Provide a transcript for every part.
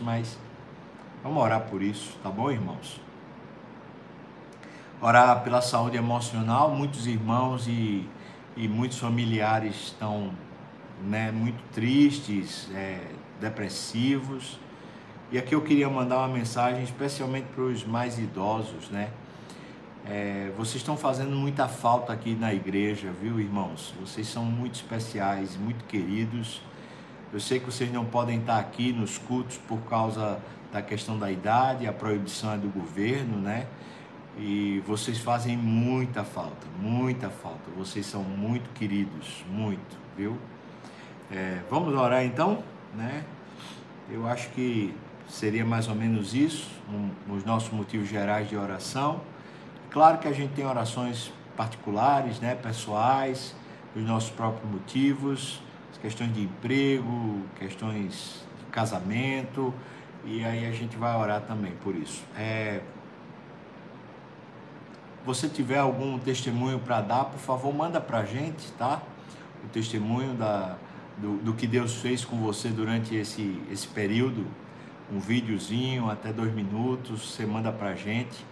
mas vamos orar por isso, tá bom, irmãos? Orar pela saúde emocional, muitos irmãos e, e muitos familiares estão né, muito tristes, é, depressivos. E aqui eu queria mandar uma mensagem especialmente para os mais idosos, né? É, vocês estão fazendo muita falta aqui na igreja, viu, irmãos? Vocês são muito especiais, muito queridos. Eu sei que vocês não podem estar aqui nos cultos por causa da questão da idade, a proibição é do governo, né? E vocês fazem muita falta, muita falta. Vocês são muito queridos, muito, viu? É, vamos orar então, né? Eu acho que seria mais ou menos isso, um, os nossos motivos gerais de oração. Claro que a gente tem orações particulares, né, pessoais, os nossos próprios motivos, questões de emprego, questões de casamento, e aí a gente vai orar também por isso. É, você tiver algum testemunho para dar, por favor, manda para a gente, tá? O testemunho da, do, do que Deus fez com você durante esse, esse período, um videozinho, até dois minutos, você manda para a gente.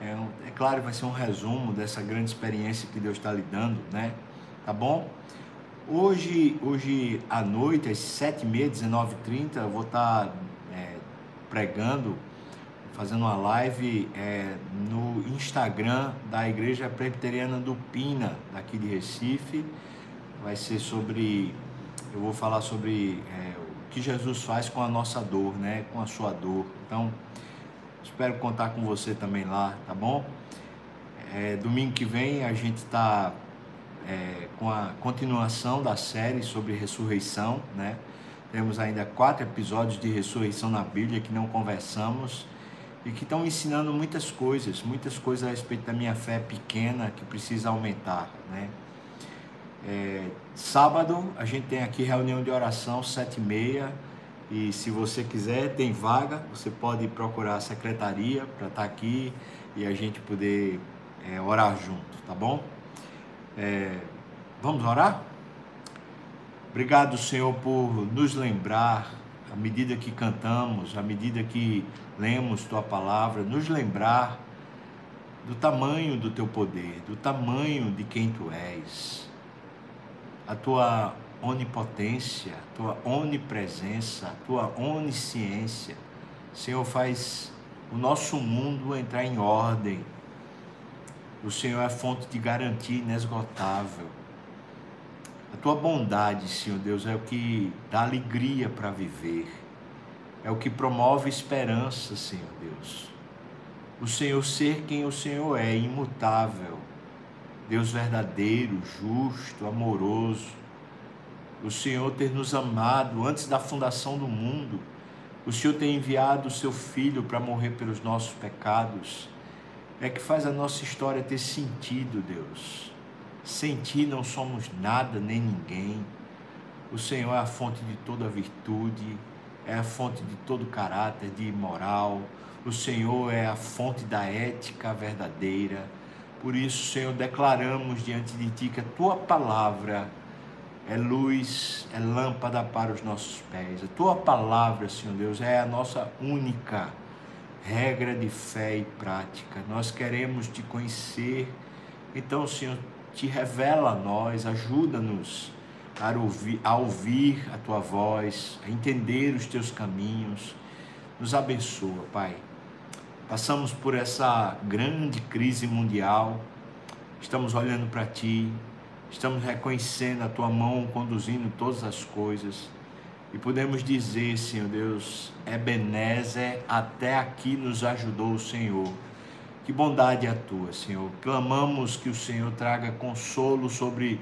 É, é claro, vai ser um resumo dessa grande experiência que Deus está lhe dando, né? Tá bom? Hoje, hoje à noite, às 7h30, 19h30, eu vou estar tá, é, pregando, fazendo uma live é, no Instagram da Igreja Presbiteriana do Pina, daqui de Recife. Vai ser sobre eu vou falar sobre é, o que Jesus faz com a nossa dor, né? Com a sua dor. Então, espero contar com você também lá, tá bom? É, domingo que vem a gente está é, com a continuação da série sobre ressurreição, né? Temos ainda quatro episódios de ressurreição na Bíblia que não conversamos e que estão ensinando muitas coisas, muitas coisas a respeito da minha fé pequena que precisa aumentar, né? É, sábado a gente tem aqui reunião de oração, sete e meia. E se você quiser, tem vaga, você pode procurar a secretaria para estar tá aqui e a gente poder é, orar junto, tá bom? É, vamos orar? Obrigado, Senhor, por nos lembrar, à medida que cantamos, à medida que lemos Tua palavra, nos lembrar do tamanho do Teu poder, do tamanho de quem Tu és a tua onipotência, a tua onipresença, a tua onisciência. Senhor, faz o nosso mundo entrar em ordem. O Senhor é fonte de garantia inesgotável. A tua bondade, Senhor Deus, é o que dá alegria para viver. É o que promove esperança, Senhor Deus. O Senhor ser quem o Senhor é, imutável Deus verdadeiro, justo, amoroso. O Senhor ter nos amado antes da fundação do mundo. O Senhor ter enviado o seu filho para morrer pelos nossos pecados. É que faz a nossa história ter sentido, Deus. Sem ti não somos nada nem ninguém. O Senhor é a fonte de toda virtude, é a fonte de todo caráter de moral. O Senhor é a fonte da ética verdadeira. Por isso, Senhor, declaramos diante de Ti que a Tua palavra é luz, é lâmpada para os nossos pés. A Tua palavra, Senhor Deus, é a nossa única regra de fé e prática. Nós queremos Te conhecer. Então, Senhor, Te revela a nós, ajuda-nos a ouvir, a ouvir a Tua voz, a entender os Teus caminhos. Nos abençoa, Pai Passamos por essa grande crise mundial, estamos olhando para Ti, estamos reconhecendo a Tua mão conduzindo todas as coisas e podemos dizer, Senhor Deus, Ebenezer, até aqui nos ajudou o Senhor. Que bondade é a Tua, Senhor. Clamamos que o Senhor traga consolo sobre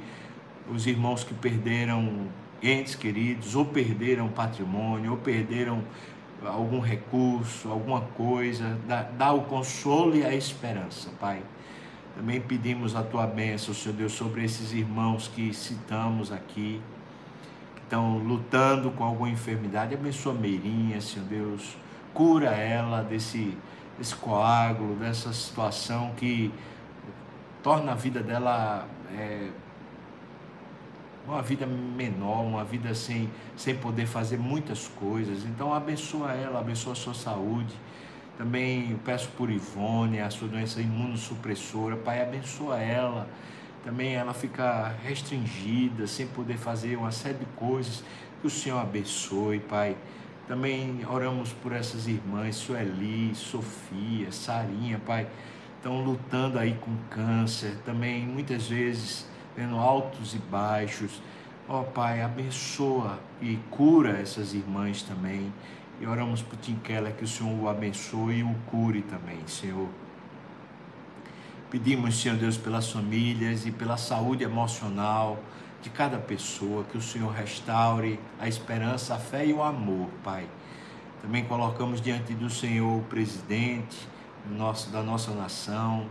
os irmãos que perderam entes queridos, ou perderam patrimônio, ou perderam algum recurso, alguma coisa, dá, dá o consolo e a esperança, Pai. Também pedimos a tua bênção, Senhor Deus, sobre esses irmãos que citamos aqui, estão lutando com alguma enfermidade. Abençoa Meirinha, Senhor Deus, cura ela desse, desse coágulo, dessa situação que torna a vida dela é, uma vida menor, uma vida sem, sem poder fazer muitas coisas. Então abençoa ela, abençoa a sua saúde. Também peço por Ivone, a sua doença imunossupressora. Pai, abençoa ela. Também ela fica restringida, sem poder fazer uma série de coisas. Que o Senhor abençoe, Pai. Também oramos por essas irmãs, Sueli, Sofia, Sarinha, Pai. Estão lutando aí com câncer. Também muitas vezes tendo altos e baixos. Ó oh, Pai, abençoa e cura essas irmãs também. E oramos por Tim Keller que o Senhor o abençoe e o cure também, Senhor. Pedimos, Senhor Deus, pelas famílias e pela saúde emocional de cada pessoa, que o Senhor restaure a esperança, a fé e o amor, Pai. Também colocamos diante do Senhor o presidente nosso, da nossa nação,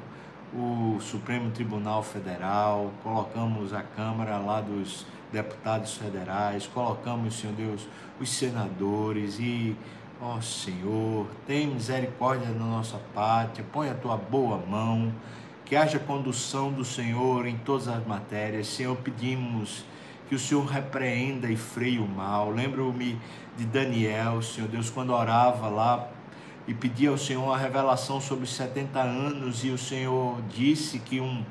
o Supremo Tribunal Federal, colocamos a Câmara lá dos deputados federais, colocamos, Senhor Deus, os senadores e, ó Senhor, tem misericórdia na nossa pátria, põe a tua boa mão, que haja condução do Senhor em todas as matérias. Senhor, pedimos que o Senhor repreenda e freie o mal. Lembro-me de Daniel, Senhor Deus, quando orava lá e pedia ao Senhor a revelação sobre os 70 anos e o Senhor disse que um,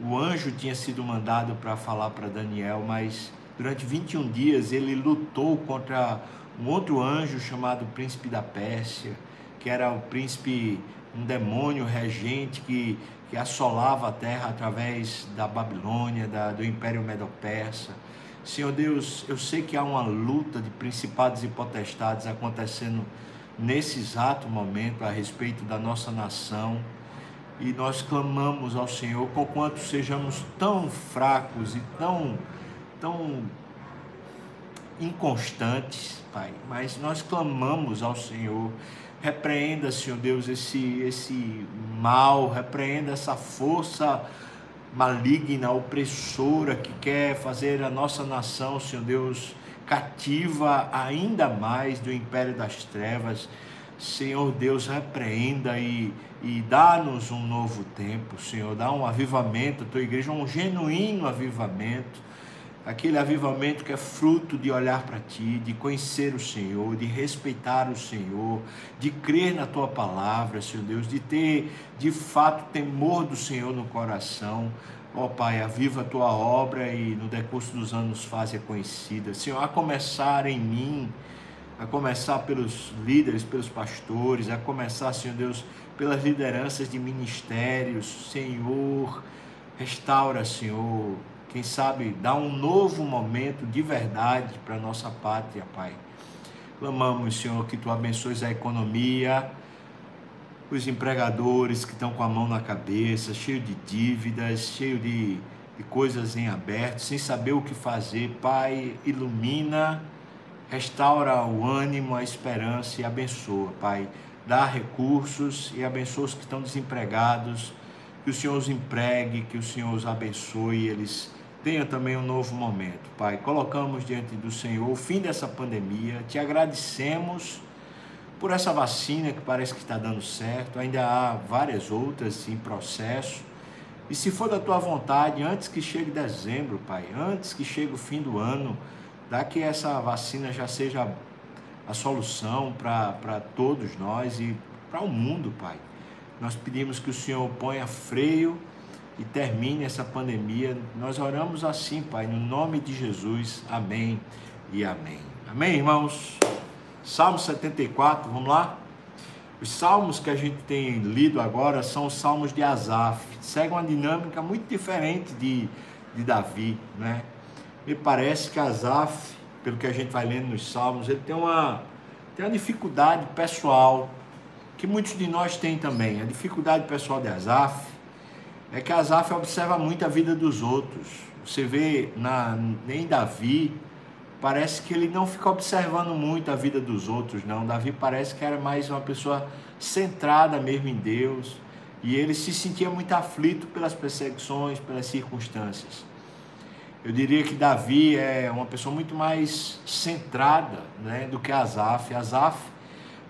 o anjo tinha sido mandado para falar para Daniel, mas durante 21 dias ele lutou contra um outro anjo chamado príncipe da Pérsia, que era o príncipe, um demônio regente que, que assolava a terra através da Babilônia, da, do Império Medo-Persa. Senhor Deus, eu sei que há uma luta de principados e potestades acontecendo nesse exato momento a respeito da nossa nação e nós clamamos ao Senhor, conquanto sejamos tão fracos e tão, tão inconstantes, Pai, mas nós clamamos ao Senhor. Repreenda, Senhor Deus, esse, esse mal, repreenda essa força maligna, opressora que quer fazer a nossa nação, Senhor Deus, cativa ainda mais do império das trevas. Senhor Deus, repreenda e, e dá-nos um novo tempo, Senhor. Dá um avivamento, a tua igreja, um genuíno avivamento. Aquele avivamento que é fruto de olhar para ti, de conhecer o Senhor, de respeitar o Senhor, de crer na tua palavra, Senhor Deus, de ter de fato temor do Senhor no coração. Ó oh, Pai, aviva a tua obra e no decurso dos anos faze-a conhecida. Senhor, a começar em mim, a começar pelos líderes, pelos pastores, a começar, Senhor Deus, pelas lideranças de ministérios. Senhor, restaura, Senhor. Quem sabe dá um novo momento de verdade para a nossa pátria, Pai. Clamamos, Senhor, que tu abençoes a economia, os empregadores que estão com a mão na cabeça, cheio de dívidas, cheio de, de coisas em aberto, sem saber o que fazer. Pai, ilumina, restaura o ânimo, a esperança e abençoa, Pai. Dá recursos e abençoa os que estão desempregados, que o Senhor os empregue, que o Senhor os abençoe, eles tenham também um novo momento, Pai. Colocamos diante do Senhor o fim dessa pandemia, te agradecemos por essa vacina que parece que está dando certo, ainda há várias outras em processo. E se for da tua vontade, antes que chegue dezembro, Pai, antes que chegue o fim do ano, dá que essa vacina já seja a solução para todos nós e para o mundo, Pai. Nós pedimos que o Senhor ponha freio e termine essa pandemia. Nós oramos assim, Pai, no nome de Jesus. Amém e amém. Amém, irmãos? Salmo 74, vamos lá? Os salmos que a gente tem lido agora são os salmos de Asaf. Segue uma dinâmica muito diferente de, de Davi, né? Me parece que Asaf, pelo que a gente vai lendo nos salmos, ele tem uma, tem uma dificuldade pessoal, que muitos de nós têm também. A dificuldade pessoal de Asaf é que Asaf observa muito a vida dos outros. Você vê na, nem Davi, parece que ele não fica observando muito a vida dos outros, não. Davi parece que era mais uma pessoa centrada mesmo em Deus e ele se sentia muito aflito pelas perseguições, pelas circunstâncias. Eu diria que Davi é uma pessoa muito mais centrada né, do que Asaf. Asaf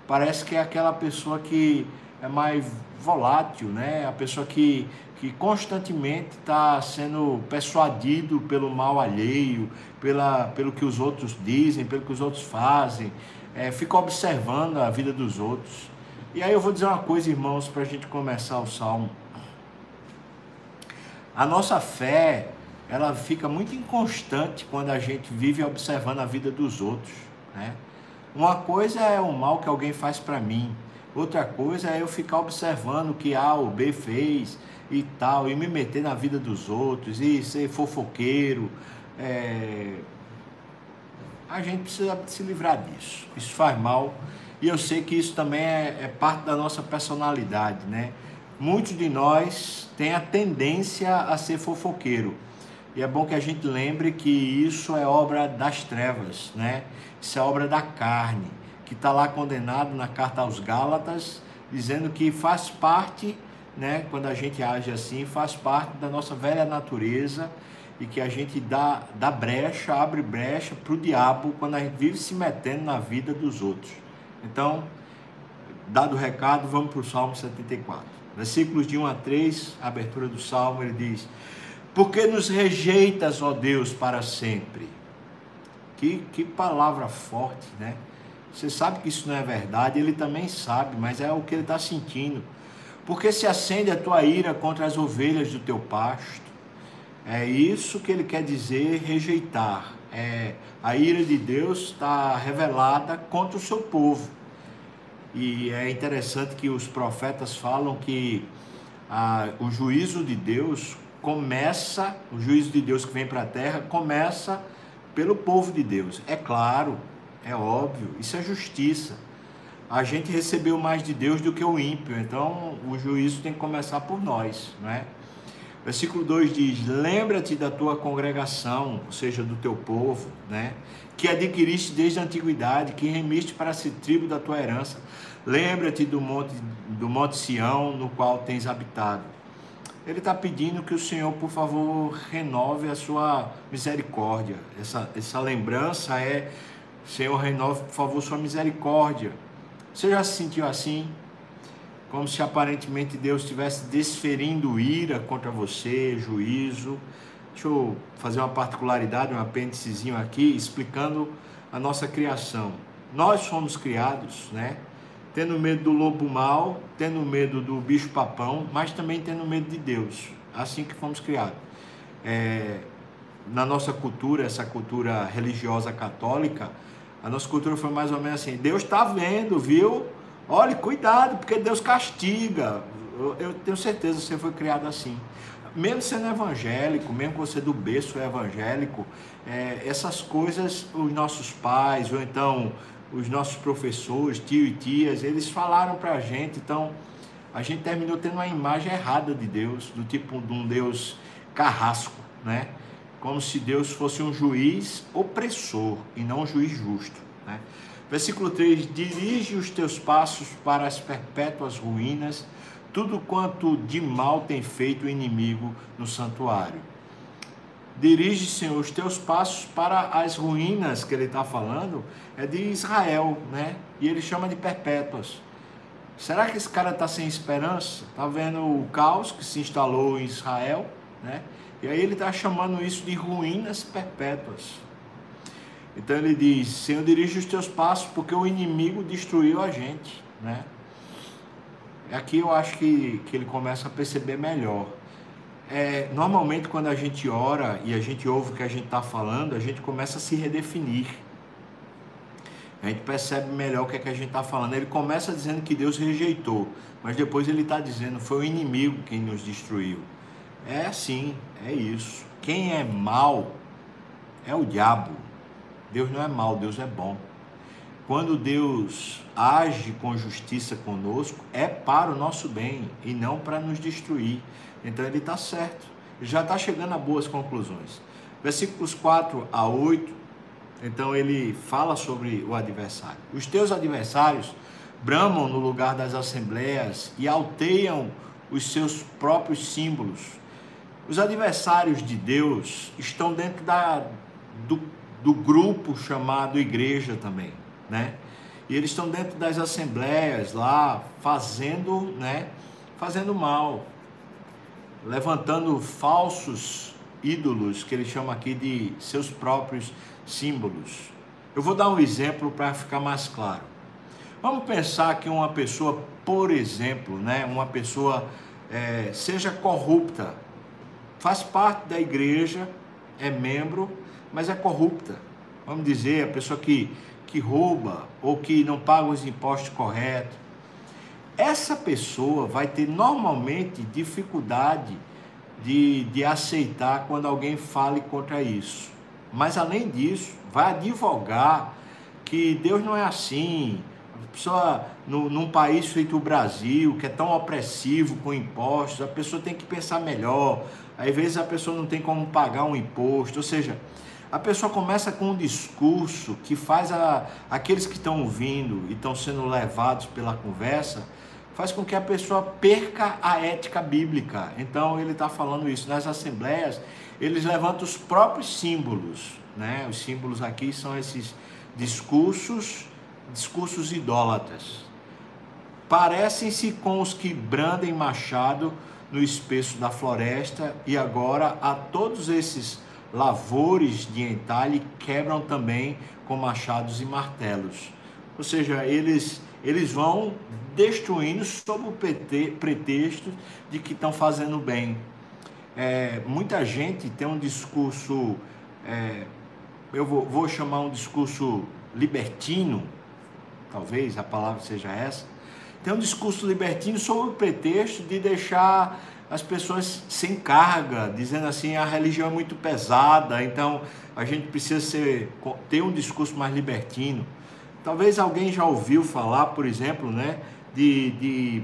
parece que é aquela pessoa que é mais volátil, né? A pessoa que, que constantemente está sendo persuadido pelo mal alheio, pela, pelo que os outros dizem, pelo que os outros fazem, é, fica observando a vida dos outros. E aí eu vou dizer uma coisa, irmãos, para a gente começar o salmo. A nossa fé, ela fica muito inconstante quando a gente vive observando a vida dos outros, né? Uma coisa é o mal que alguém faz para mim, outra coisa é eu ficar observando o que A ou B fez e tal, e me meter na vida dos outros, e ser fofoqueiro. É... A gente precisa se livrar disso. Isso faz mal. E eu sei que isso também é, é parte da nossa personalidade, né? Muitos de nós têm a tendência a ser fofoqueiro. E é bom que a gente lembre que isso é obra das trevas, né? Isso é obra da carne, que está lá condenado na carta aos Gálatas, dizendo que faz parte, né? Quando a gente age assim, faz parte da nossa velha natureza e que a gente dá, dá brecha, abre brecha para o diabo quando a gente vive se metendo na vida dos outros. Então, dado o recado, vamos para o Salmo 74. Versículos de 1 a 3, a abertura do salmo, ele diz: Porque nos rejeitas, ó Deus, para sempre? Que, que palavra forte, né? Você sabe que isso não é verdade, ele também sabe, mas é o que ele está sentindo. Porque se acende a tua ira contra as ovelhas do teu pasto. É isso que ele quer dizer rejeitar. É, a ira de Deus está revelada contra o seu povo. E é interessante que os profetas falam que o juízo de Deus começa, o juízo de Deus que vem para a terra, começa pelo povo de Deus. É claro, é óbvio, isso é justiça. A gente recebeu mais de Deus do que o ímpio, então o juízo tem que começar por nós, não é? Versículo 2 diz: Lembra-te da tua congregação, ou seja, do teu povo, né? Que adquiriste desde a antiguidade, que remiste para ser tribo da tua herança. Lembra-te do monte, do monte Sião, no qual tens habitado. Ele está pedindo que o Senhor, por favor, renove a sua misericórdia. Essa, essa lembrança é: Senhor, renove, por favor, sua misericórdia. Você já se sentiu assim? como se aparentemente Deus estivesse desferindo ira contra você, juízo. Deixa eu fazer uma particularidade, um apêndicezinho aqui, explicando a nossa criação. Nós fomos criados, né? Tendo medo do lobo mau, tendo medo do bicho papão, mas também tendo medo de Deus. Assim que fomos criados. É, na nossa cultura, essa cultura religiosa católica, a nossa cultura foi mais ou menos assim: Deus está vendo, viu? Olhe, cuidado, porque Deus castiga. Eu, eu, tenho certeza que você foi criado assim. Mesmo sendo evangélico, mesmo que você do berço é evangélico, é, essas coisas os nossos pais, ou então os nossos professores, tio e tias, eles falaram para a gente. Então, a gente terminou tendo uma imagem errada de Deus, do tipo de um Deus carrasco, né? Como se Deus fosse um juiz opressor e não um juiz justo, né? Versículo 3: Dirige os teus passos para as perpétuas ruínas, tudo quanto de mal tem feito o inimigo no santuário. Dirige, Senhor, os teus passos para as ruínas que ele está falando, é de Israel, né? E ele chama de perpétuas. Será que esse cara está sem esperança? Está vendo o caos que se instalou em Israel, né? E aí ele está chamando isso de ruínas perpétuas. Então ele diz: Senhor, dirige os teus passos, porque o inimigo destruiu a gente. Né? Aqui eu acho que, que ele começa a perceber melhor. É, normalmente, quando a gente ora e a gente ouve o que a gente está falando, a gente começa a se redefinir. A gente percebe melhor o que, é que a gente está falando. Ele começa dizendo que Deus rejeitou, mas depois ele está dizendo foi o inimigo quem nos destruiu. É assim, é isso. Quem é mal é o diabo. Deus não é mau, Deus é bom. Quando Deus age com justiça conosco, é para o nosso bem e não para nos destruir. Então ele está certo, já está chegando a boas conclusões. Versículos 4 a 8, então ele fala sobre o adversário. Os teus adversários bramam no lugar das assembleias e alteiam os seus próprios símbolos. Os adversários de Deus estão dentro da, do do grupo chamado igreja também, né? E eles estão dentro das assembleias lá, fazendo, né? Fazendo mal, levantando falsos ídolos, que ele chama aqui de seus próprios símbolos. Eu vou dar um exemplo para ficar mais claro. Vamos pensar que uma pessoa, por exemplo, né, uma pessoa é, seja corrupta, faz parte da igreja, é membro, mas é corrupta. Vamos dizer, a pessoa que, que rouba ou que não paga os impostos corretos. Essa pessoa vai ter normalmente dificuldade de, de aceitar quando alguém fale contra isso. Mas além disso, vai advogar que Deus não é assim. Pessoa, no, num país feito o Brasil, que é tão opressivo com impostos, a pessoa tem que pensar melhor. Às vezes a pessoa não tem como pagar um imposto. Ou seja, a pessoa começa com um discurso que faz a, aqueles que estão ouvindo e estão sendo levados pela conversa faz com que a pessoa perca a ética bíblica. Então ele está falando isso. Nas assembleias, eles levantam os próprios símbolos. Né? Os símbolos aqui são esses discursos, discursos idólatras. Parecem-se com os que brandem machado no espesso da floresta, e agora a todos esses lavores de entalhe quebram também com machados e martelos. Ou seja, eles eles vão destruindo sob o pretexto de que estão fazendo bem. É, muita gente tem um discurso, é, eu vou, vou chamar um discurso libertino, talvez a palavra seja essa, tem um discurso libertino sob o pretexto de deixar as pessoas sem carga, dizendo assim a religião é muito pesada, então a gente precisa ser, ter um discurso mais libertino. Talvez alguém já ouviu falar, por exemplo, né, de, de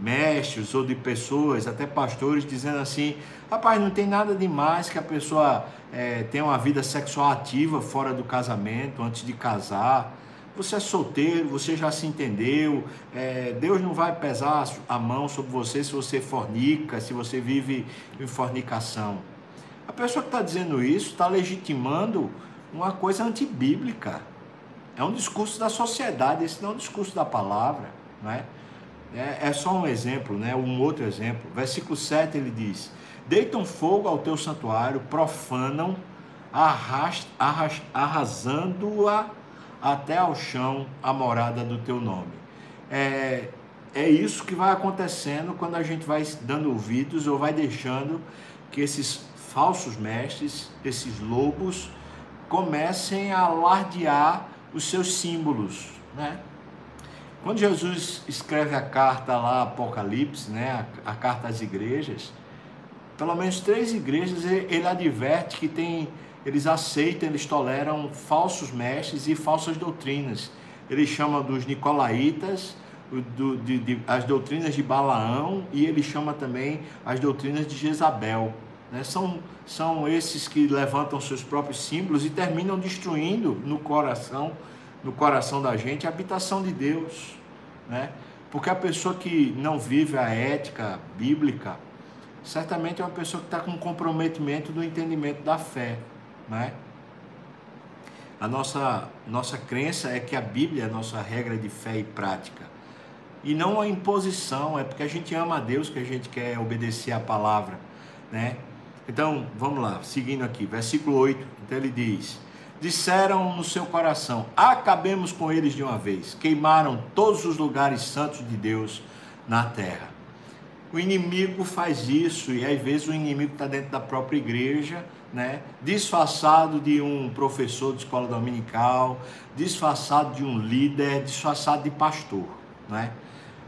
mestres ou de pessoas, até pastores, dizendo assim: rapaz, não tem nada demais que a pessoa é, tenha uma vida sexual ativa fora do casamento, antes de casar. Você é solteiro, você já se entendeu, é, Deus não vai pesar a mão sobre você se você fornica, se você vive em fornicação. A pessoa que está dizendo isso está legitimando uma coisa antibíblica. É um discurso da sociedade, esse não é um discurso da palavra, não é? É, é só um exemplo, né? um outro exemplo. Versículo 7 ele diz: Deitam fogo ao teu santuário, profanam, arrasando-a até ao chão a morada do teu nome. É, é isso que vai acontecendo quando a gente vai dando ouvidos ou vai deixando que esses falsos mestres, esses lobos, comecem a alardear os seus símbolos, né? Quando Jesus escreve a carta lá, Apocalipse, né, a, a carta às igrejas, pelo menos três igrejas ele adverte que tem, eles aceitam, eles toleram falsos mestres e falsas doutrinas. Ele chama dos nicolaítas, do, de, de, as doutrinas de Balaão e ele chama também as doutrinas de Jezabel. Né? São, são esses que levantam seus próprios símbolos e terminam destruindo no coração, no coração da gente, a habitação de Deus. Né? Porque a pessoa que não vive a ética bíblica, certamente é uma pessoa que está com comprometimento do entendimento da fé. Né? A nossa, nossa crença é que a Bíblia é a nossa regra de fé e prática. E não a imposição, é porque a gente ama a Deus que a gente quer obedecer a palavra. Né? Então, vamos lá, seguindo aqui, versículo 8. Então ele diz: Disseram no seu coração: Acabemos com eles de uma vez. Queimaram todos os lugares santos de Deus na terra. O inimigo faz isso, e às vezes o inimigo está dentro da própria igreja, né? disfarçado de um professor de escola dominical, disfarçado de um líder, disfarçado de pastor. Né?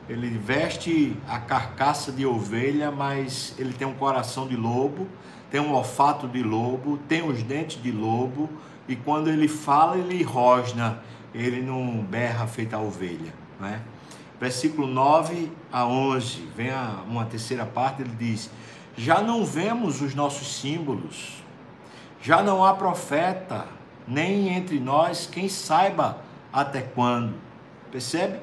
Ele veste a carcaça de ovelha, mas ele tem um coração de lobo, tem um olfato de lobo, tem os dentes de lobo, e quando ele fala, ele rosna, ele não berra feita a ovelha. Né? Versículo 9 a 11, vem a, uma terceira parte, ele diz: Já não vemos os nossos símbolos, já não há profeta, nem entre nós quem saiba até quando. Percebe?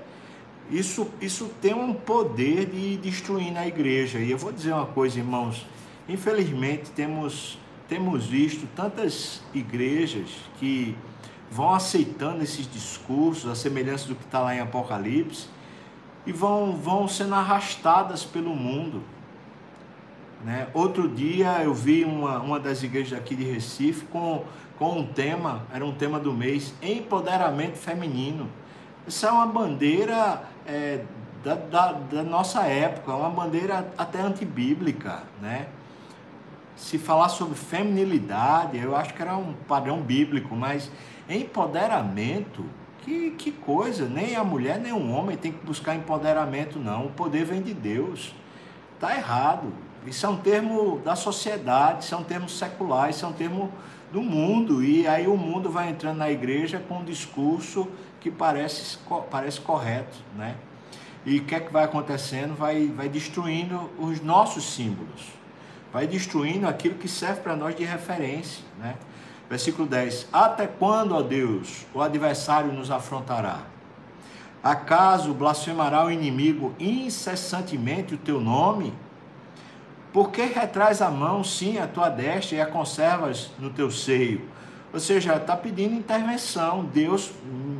Isso, isso tem um poder de destruir na igreja. E eu vou dizer uma coisa, irmãos. Infelizmente, temos, temos visto tantas igrejas que vão aceitando esses discursos, a semelhança do que está lá em Apocalipse, e vão, vão sendo arrastadas pelo mundo. Né? Outro dia eu vi uma, uma das igrejas aqui de Recife com, com um tema, era um tema do mês, empoderamento feminino. Isso é uma bandeira é, da, da, da, nossa época, uma bandeira até antibíblica, né? Se falar sobre feminilidade, eu acho que era um padrão bíblico, mas empoderamento, que, que coisa, nem a mulher nem o homem tem que buscar empoderamento, não. O poder vem de Deus. Está errado. Isso é um termo da sociedade, isso é um termo secular, isso é um termo do mundo. E aí o mundo vai entrando na igreja com um discurso que parece, parece correto, né? E o que é que vai acontecendo? Vai, vai destruindo os nossos símbolos. Vai destruindo aquilo que serve para nós de referência, né? Versículo 10: Até quando, ó Deus, o adversário nos afrontará? Acaso blasfemará o inimigo incessantemente o teu nome? Por que retraz a mão, sim, a tua destra e a conservas no teu seio? Ou seja, está pedindo intervenção. Deus,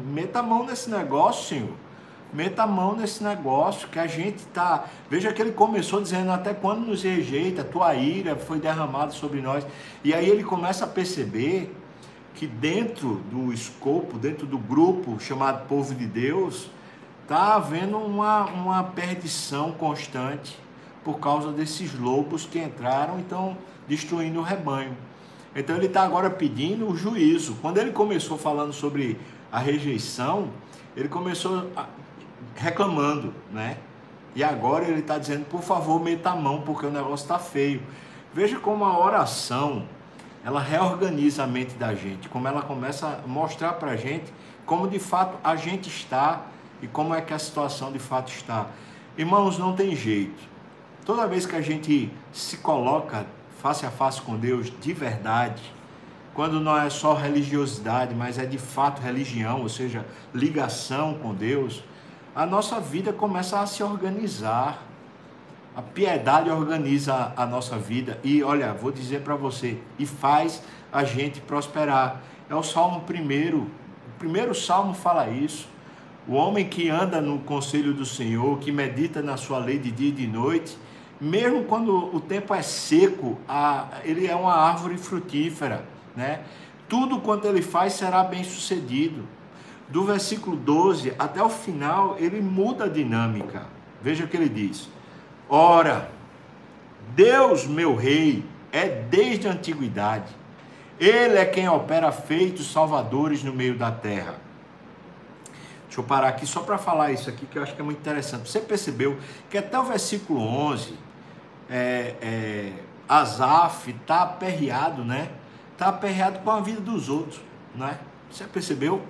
meta a mão nesse negócio, Senhor. Meta a mão nesse negócio que a gente está. Veja que ele começou dizendo: Até quando nos rejeita, tua ira foi derramada sobre nós. E aí ele começa a perceber que dentro do escopo, dentro do grupo chamado povo de Deus, está havendo uma, uma perdição constante por causa desses lobos que entraram e estão destruindo o rebanho. Então ele está agora pedindo o juízo. Quando ele começou falando sobre a rejeição, ele começou reclamando, né? E agora ele está dizendo, por favor, meta a mão, porque o negócio está feio. Veja como a oração, ela reorganiza a mente da gente, como ela começa a mostrar para a gente como de fato a gente está e como é que a situação de fato está. Irmãos, não tem jeito. Toda vez que a gente se coloca face a face com Deus de verdade, quando não é só religiosidade, mas é de fato religião, ou seja, ligação com Deus, a nossa vida começa a se organizar. A piedade organiza a nossa vida e, olha, vou dizer para você, e faz a gente prosperar. É o Salmo primeiro. O primeiro salmo fala isso. O homem que anda no conselho do Senhor, que medita na sua lei de dia e de noite, mesmo quando o tempo é seco, a, ele é uma árvore frutífera, né? Tudo quanto ele faz será bem sucedido. Do versículo 12 até o final, ele muda a dinâmica. Veja o que ele diz: Ora, Deus, meu rei, é desde a antiguidade. Ele é quem opera feitos salvadores no meio da terra. Deixa eu parar aqui só para falar isso aqui que eu acho que é muito interessante. Você percebeu que até o versículo 11 é, é, Azaf está aperreado, né? Está aperreado com a vida dos outros, né? Você percebeu?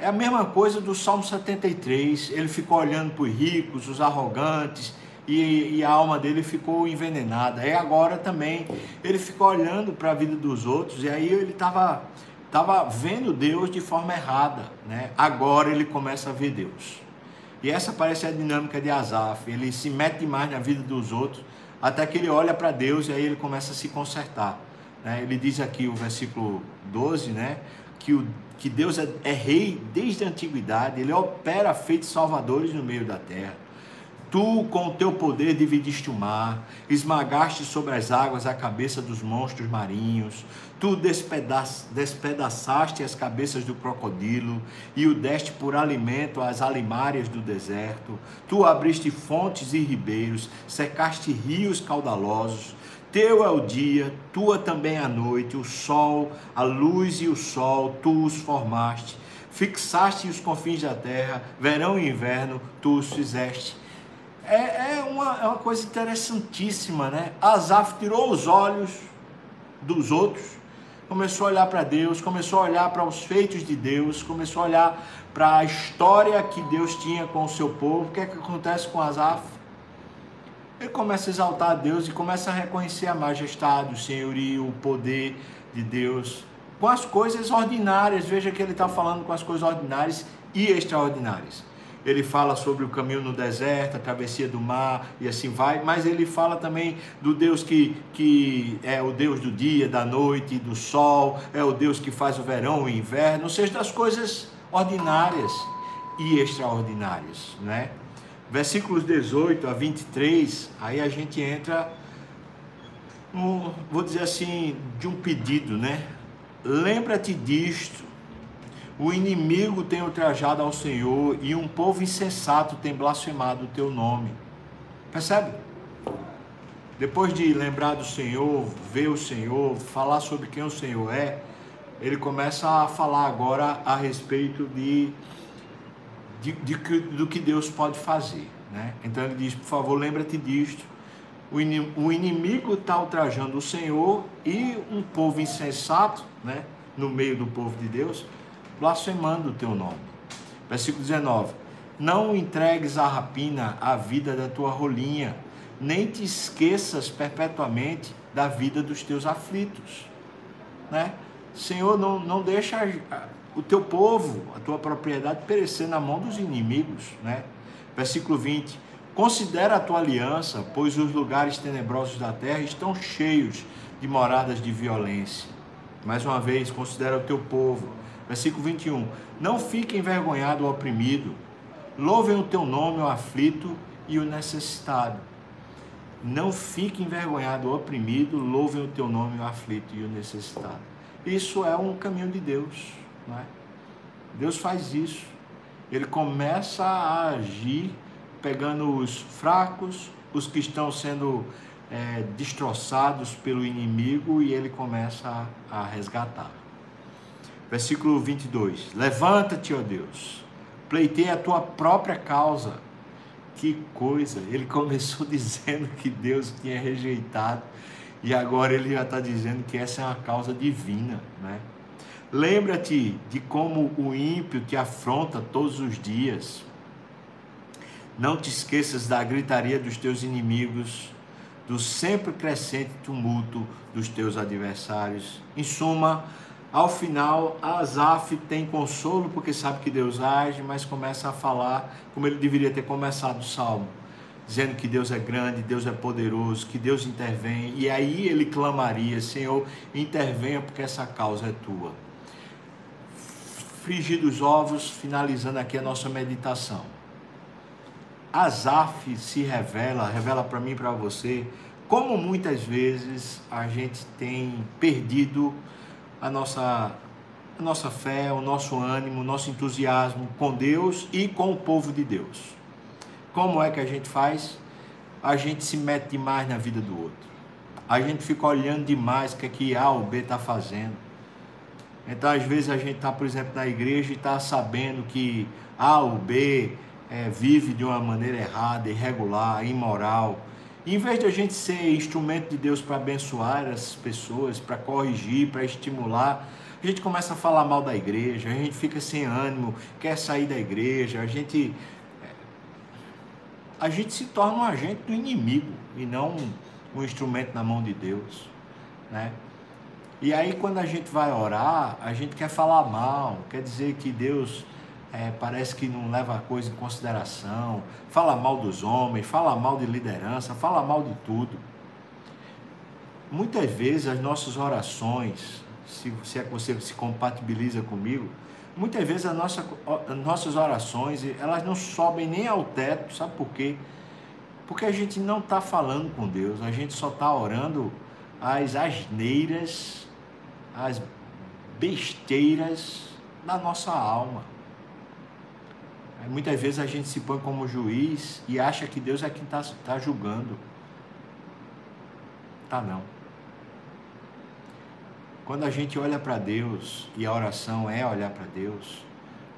É a mesma coisa do Salmo 73. Ele ficou olhando para os ricos, os arrogantes, e, e, a alma dele ficou envenenada. E agora também ele ficou olhando para a vida dos outros, e aí ele estava tava vendo Deus de forma errada. Né? Agora ele começa a ver Deus. E essa parece a dinâmica de Asaf. Ele se mete mais na vida dos outros, até que ele olha para Deus e aí ele começa a se consertar. Né? Ele diz aqui o versículo 12, né? que, o, que Deus é, é rei desde a antiguidade, ele opera feitos salvadores no meio da terra. Tu, com o teu poder, dividiste o mar, esmagaste sobre as águas a cabeça dos monstros marinhos, tu despeda despedaçaste as cabeças do crocodilo e o deste por alimento às alimárias do deserto, tu abriste fontes e ribeiros, secaste rios caudalosos, teu é o dia, tua também a noite, o sol, a luz e o sol, tu os formaste, fixaste os confins da terra, verão e inverno, tu os fizeste. É, é, uma, é uma coisa interessantíssima, né? Asaf tirou os olhos dos outros, começou a olhar para Deus, começou a olhar para os feitos de Deus, começou a olhar para a história que Deus tinha com o seu povo. O que é que acontece com Asaf? Ele começa a exaltar a Deus e começa a reconhecer a majestade, o senhorio, o poder de Deus com as coisas ordinárias. Veja que ele está falando com as coisas ordinárias e extraordinárias. Ele fala sobre o caminho no deserto, a travessia do mar e assim vai, mas ele fala também do Deus que, que é o Deus do dia, da noite, do sol, é o Deus que faz o verão o inverno, ou seja, das coisas ordinárias e extraordinárias, né? Versículos 18 a 23, aí a gente entra, no, vou dizer assim, de um pedido, né? Lembra-te disto, o inimigo tem ultrajado ao Senhor e um povo insensato tem blasfemado o teu nome. Percebe? Depois de lembrar do Senhor, ver o Senhor, falar sobre quem o Senhor é, ele começa a falar agora a respeito de, de, de do que Deus pode fazer. Né? Então ele diz: por favor, lembra-te disto. O inimigo está ultrajando o Senhor e um povo insensato, né, no meio do povo de Deus, blasfemando o teu nome. Versículo 19: Não entregues à rapina a vida da tua rolinha, nem te esqueças perpetuamente da vida dos teus aflitos. Né? Senhor, não, não deixa o teu povo, a tua propriedade, perecer na mão dos inimigos. Né? Versículo 20: Considera a tua aliança, pois os lugares tenebrosos da terra estão cheios de moradas de violência. Mais uma vez, considera o teu povo Versículo 21. Não fique envergonhado o oprimido, louvem o teu nome o aflito e o necessitado. Não fique envergonhado o oprimido, louvem o teu nome o aflito e o necessitado. Isso é um caminho de Deus. Não é? Deus faz isso. Ele começa a agir pegando os fracos, os que estão sendo é, destroçados pelo inimigo e ele começa a, a resgatar. Versículo 22. Levanta-te, ó Deus, pleiteia a tua própria causa. Que coisa! Ele começou dizendo que Deus tinha rejeitado e agora ele já está dizendo que essa é uma causa divina, né? Lembra-te de como o ímpio te afronta todos os dias. Não te esqueças da gritaria dos teus inimigos, do sempre crescente tumulto dos teus adversários. Em suma, ao final, Asaf tem consolo porque sabe que Deus age, mas começa a falar como ele deveria ter começado o salmo, dizendo que Deus é grande, Deus é poderoso, que Deus intervém, e aí ele clamaria: Senhor, intervenha porque essa causa é tua. Frigir os ovos, finalizando aqui a nossa meditação. Asaf se revela, revela para mim e para você, como muitas vezes a gente tem perdido a nossa, a nossa fé, o nosso ânimo, o nosso entusiasmo com Deus e com o povo de Deus. Como é que a gente faz? A gente se mete demais na vida do outro. A gente fica olhando demais o que, é que A ou B está fazendo. Então, às vezes, a gente está, por exemplo, na igreja e está sabendo que A ou B é, vive de uma maneira errada, irregular, imoral em vez de a gente ser instrumento de Deus para abençoar as pessoas, para corrigir, para estimular, a gente começa a falar mal da igreja, a gente fica sem ânimo, quer sair da igreja, a gente é, a gente se torna um agente do inimigo e não um instrumento na mão de Deus, né? E aí quando a gente vai orar, a gente quer falar mal, quer dizer que Deus é, parece que não leva a coisa em consideração, fala mal dos homens, fala mal de liderança, fala mal de tudo. Muitas vezes as nossas orações, se, se é que você se compatibiliza comigo, muitas vezes as nossa, as nossas orações elas não sobem nem ao teto, sabe por quê? Porque a gente não está falando com Deus, a gente só está orando as asneiras, as besteiras da nossa alma. Muitas vezes a gente se põe como juiz e acha que Deus é quem está tá julgando. Tá não. Quando a gente olha para Deus e a oração é olhar para Deus,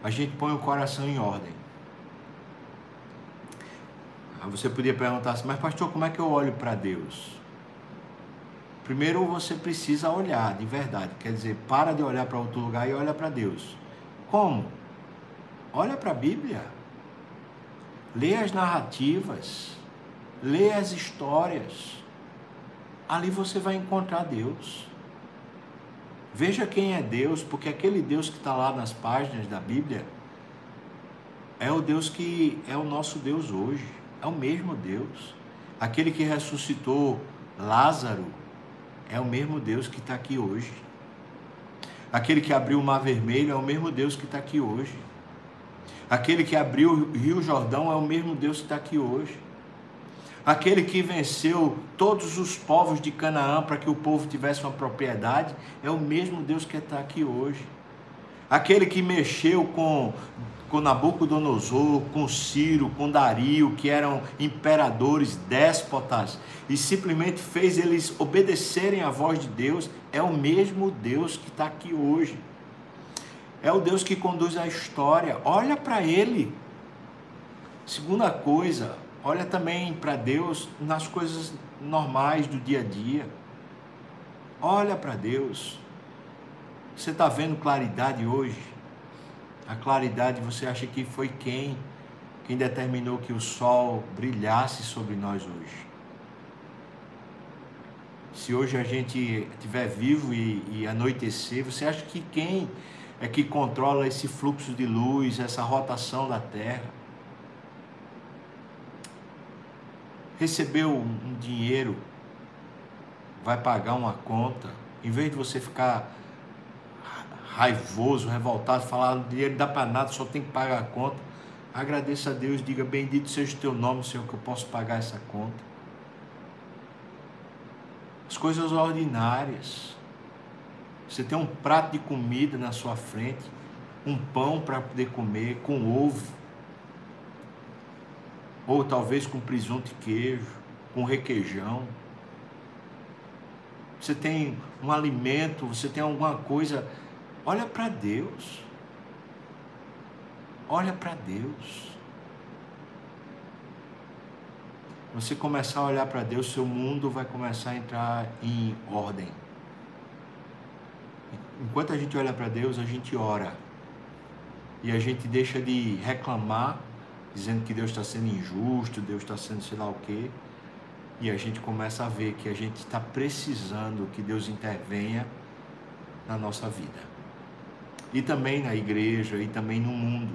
a gente põe o coração em ordem. Você podia perguntar assim, mas pastor, como é que eu olho para Deus? Primeiro você precisa olhar de verdade, quer dizer, para de olhar para outro lugar e olha para Deus. Como? Olha para a Bíblia. Lê as narrativas. Lê as histórias. Ali você vai encontrar Deus. Veja quem é Deus, porque aquele Deus que está lá nas páginas da Bíblia é o Deus que é o nosso Deus hoje, é o mesmo Deus. Aquele que ressuscitou Lázaro é o mesmo Deus que está aqui hoje. Aquele que abriu o Mar Vermelho é o mesmo Deus que está aqui hoje. Aquele que abriu o Rio Jordão é o mesmo Deus que está aqui hoje. Aquele que venceu todos os povos de Canaã para que o povo tivesse uma propriedade é o mesmo Deus que está aqui hoje. Aquele que mexeu com com Nabucodonosor, com Ciro, com Dario, que eram imperadores, déspotas, e simplesmente fez eles obedecerem à voz de Deus, é o mesmo Deus que está aqui hoje. É o Deus que conduz a história. Olha para Ele. Segunda coisa, olha também para Deus nas coisas normais do dia a dia. Olha para Deus. Você está vendo claridade hoje? A claridade, você acha que foi quem? Quem determinou que o sol brilhasse sobre nós hoje? Se hoje a gente estiver vivo e, e anoitecer, você acha que quem é que controla esse fluxo de luz, essa rotação da Terra? Recebeu um dinheiro, vai pagar uma conta, em vez de você ficar raivoso, revoltado, falar dinheiro não dá para nada, só tem que pagar a conta. Agradeça a Deus, diga bendito seja o teu nome, Senhor, que eu posso pagar essa conta. As coisas ordinárias. Você tem um prato de comida na sua frente, um pão para poder comer, com ovo, ou talvez com presunto e queijo, com requeijão. Você tem um alimento, você tem alguma coisa Olha para Deus. Olha para Deus. Você começar a olhar para Deus, seu mundo vai começar a entrar em ordem. Enquanto a gente olha para Deus, a gente ora. E a gente deixa de reclamar, dizendo que Deus está sendo injusto, Deus está sendo sei lá o quê. E a gente começa a ver que a gente está precisando que Deus intervenha na nossa vida e também na igreja e também no mundo.